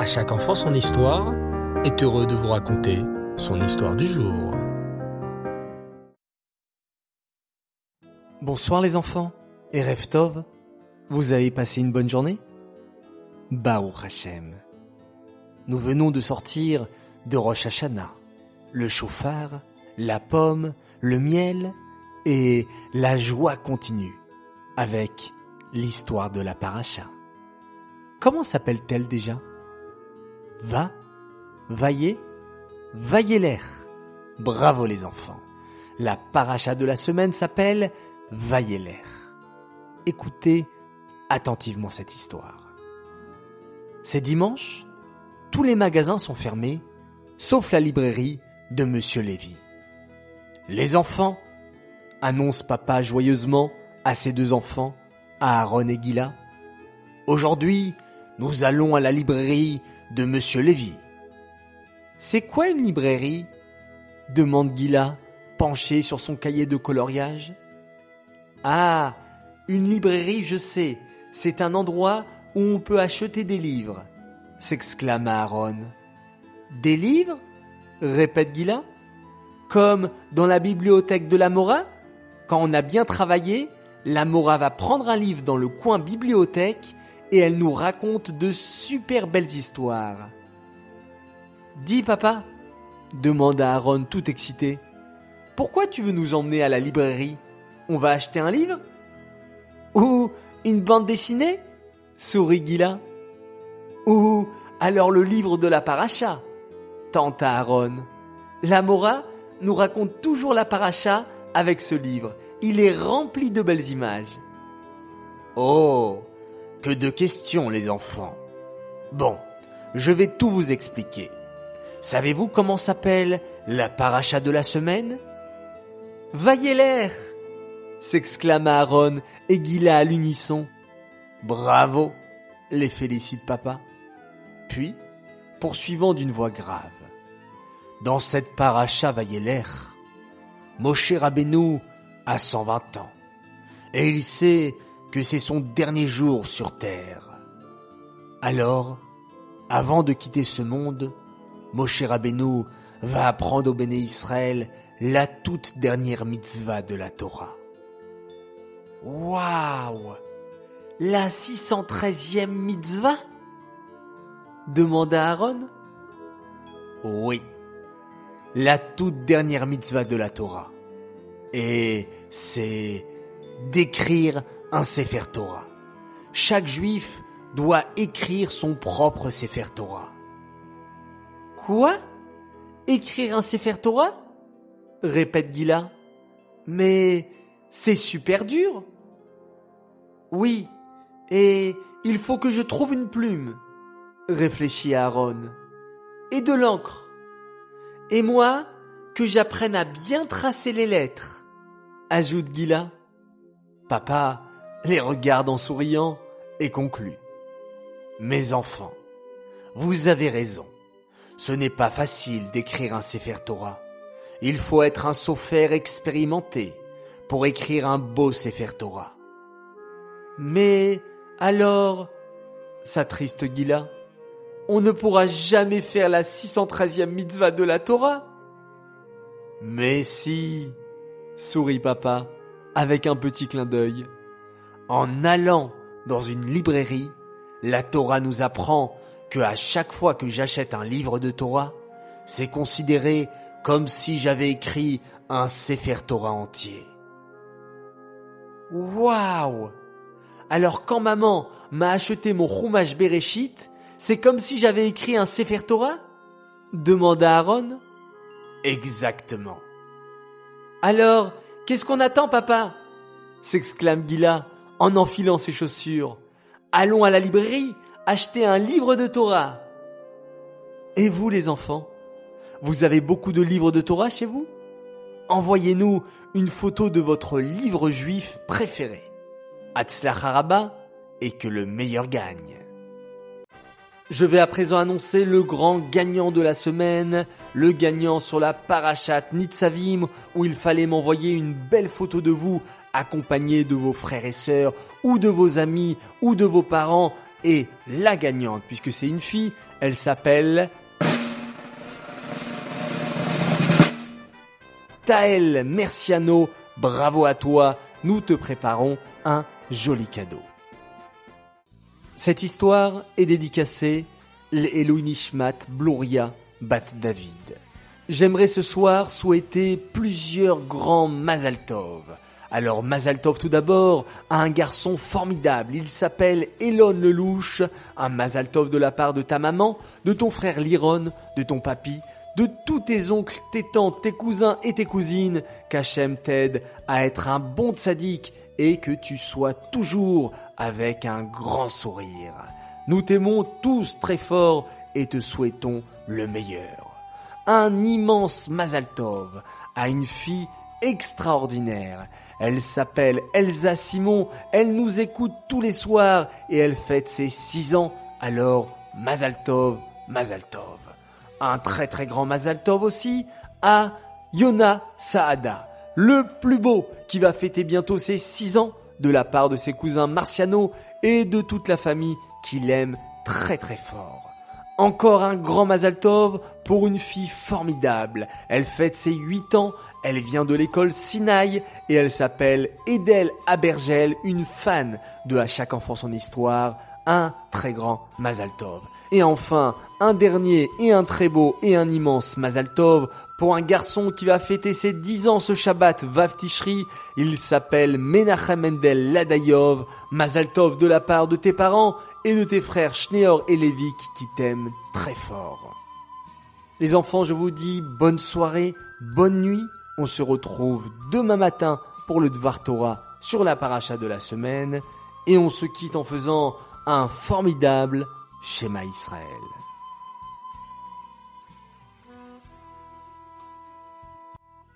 À chaque enfant son histoire est heureux de vous raconter son histoire du jour. Bonsoir les enfants et Reftov, vous avez passé une bonne journée? Baruch Hashem. Nous venons de sortir de Rosh Hashanah, le chauffard, la pomme, le miel et la joie continue avec l'histoire de la paracha. Comment s'appelle-t-elle déjà? Va, vaillez, vaillez l'air. Bravo les enfants. La paracha de la semaine s'appelle Vaillez l'air. Écoutez attentivement cette histoire. C'est dimanche, tous les magasins sont fermés, sauf la librairie de Monsieur Lévy. Les enfants, annonce papa joyeusement à ses deux enfants, Aaron et Gila. Aujourd'hui, nous allons à la librairie de Monsieur Lévy. C'est quoi une librairie? demande Gila, penché sur son cahier de coloriage. Ah, une librairie, je sais, c'est un endroit où on peut acheter des livres, s'exclame Aaron. Des livres? répète Gila. Comme dans la bibliothèque de la Mora? Quand on a bien travaillé, la Mora va prendre un livre dans le coin bibliothèque et elle nous raconte de super belles histoires. Dis papa, demanda Aaron tout excité. Pourquoi tu veux nous emmener à la librairie? On va acheter un livre? Ou une bande dessinée? sourit Gila. Ou alors le livre de la paracha? tenta Aaron. La Mora nous raconte toujours la paracha avec ce livre. Il est rempli de belles images. Oh, que de questions les enfants. Bon, je vais tout vous expliquer. Savez-vous comment s'appelle la paracha de la semaine? Vaillez l'air s'exclama Aaron et Gila à l'unisson. Bravo les félicite papa. Puis, poursuivant d'une voix grave. Dans cette paracha vaillez l'air, Moshe Rabbeinu a 120 ans, et il sait que c'est son dernier jour sur terre. Alors, avant de quitter ce monde, Moshe Rabbeinu va apprendre au béné Israël la toute dernière mitzvah de la Torah. Waouh La 613e mitzvah? Demanda Aaron. Oui, la toute dernière mitzvah de la Torah. Et c'est d'écrire un Sefer Torah. Chaque juif doit écrire son propre Sefer Torah. Quoi? Écrire un Sefer Torah? Répète Gila. Mais c'est super dur. Oui, et il faut que je trouve une plume, réfléchit Aaron. Et de l'encre. Et moi, que j'apprenne à bien tracer les lettres, ajoute Gila. Papa les regarde en souriant et conclut. Mes enfants, vous avez raison. Ce n'est pas facile d'écrire un Sefer Torah. Il faut être un sophère expérimenté pour écrire un beau Sefer Torah. Mais alors, s'attriste Gila, on ne pourra jamais faire la 613e mitzvah de la Torah. Mais si, sourit papa, avec un petit clin d'œil. En allant dans une librairie, la Torah nous apprend que à chaque fois que j'achète un livre de Torah, c'est considéré comme si j'avais écrit un Sefer Torah entier. Waouh Alors quand maman m'a acheté mon Chumash Bereshit, c'est comme si j'avais écrit un Sefer Torah? demanda Aaron. Exactement. Alors, qu'est-ce qu'on attend, papa? s'exclame Gila en enfilant ses chaussures. Allons à la librairie acheter un livre de Torah. Et vous, les enfants, vous avez beaucoup de livres de Torah chez vous? Envoyez-nous une photo de votre livre juif préféré. Atzlach et que le meilleur gagne. Je vais à présent annoncer le grand gagnant de la semaine, le gagnant sur la Parachat Nitzavim, où il fallait m'envoyer une belle photo de vous, accompagné de vos frères et sœurs, ou de vos amis, ou de vos parents, Et la gagnante, puisque c'est une fille, elle s'appelle Taël Merciano. Bravo à toi, nous te préparons un joli cadeau. Cette histoire est dédicacée l'Eloi Nishmat Bluria Bat David. J'aimerais ce soir souhaiter plusieurs grands Mazaltov. Alors Mazaltov tout d'abord a un garçon formidable, il s'appelle Elon Lelouch, un Mazaltov de la part de ta maman, de ton frère Liron, de ton papy, de tous tes oncles, tes tantes, tes cousins et tes cousines, qu'Hachem t'aide à être un bon tzaddik et que tu sois toujours avec un grand sourire. Nous t'aimons tous très fort et te souhaitons le meilleur. Un immense Mazaltov à une fille extraordinaire. Elle s'appelle Elsa Simon, elle nous écoute tous les soirs et elle fête ses six ans. Alors, Mazaltov, Mazaltov. Un très très grand Mazaltov aussi à Yona Saada, le plus beau qui va fêter bientôt ses six ans de la part de ses cousins Marciano et de toute la famille qui l'aime très très fort. Encore un grand Mazaltov pour une fille formidable. Elle fête ses 8 ans, elle vient de l'école Sinaï et elle s'appelle Edel Abergel, une fan de À chaque enfant son histoire, un très grand Mazaltov. Et enfin, un dernier et un très beau et un immense Mazaltov pour un garçon qui va fêter ses 10 ans ce Shabbat Vav Tishri. Il s'appelle Menachem Mendel Ladayov, Mazaltov de la part de tes parents et de tes frères Schneor et Levik qui t'aiment très fort. Les enfants, je vous dis bonne soirée, bonne nuit. On se retrouve demain matin pour le Dvar Torah sur la paracha de la semaine et on se quitte en faisant un formidable Shema Israël.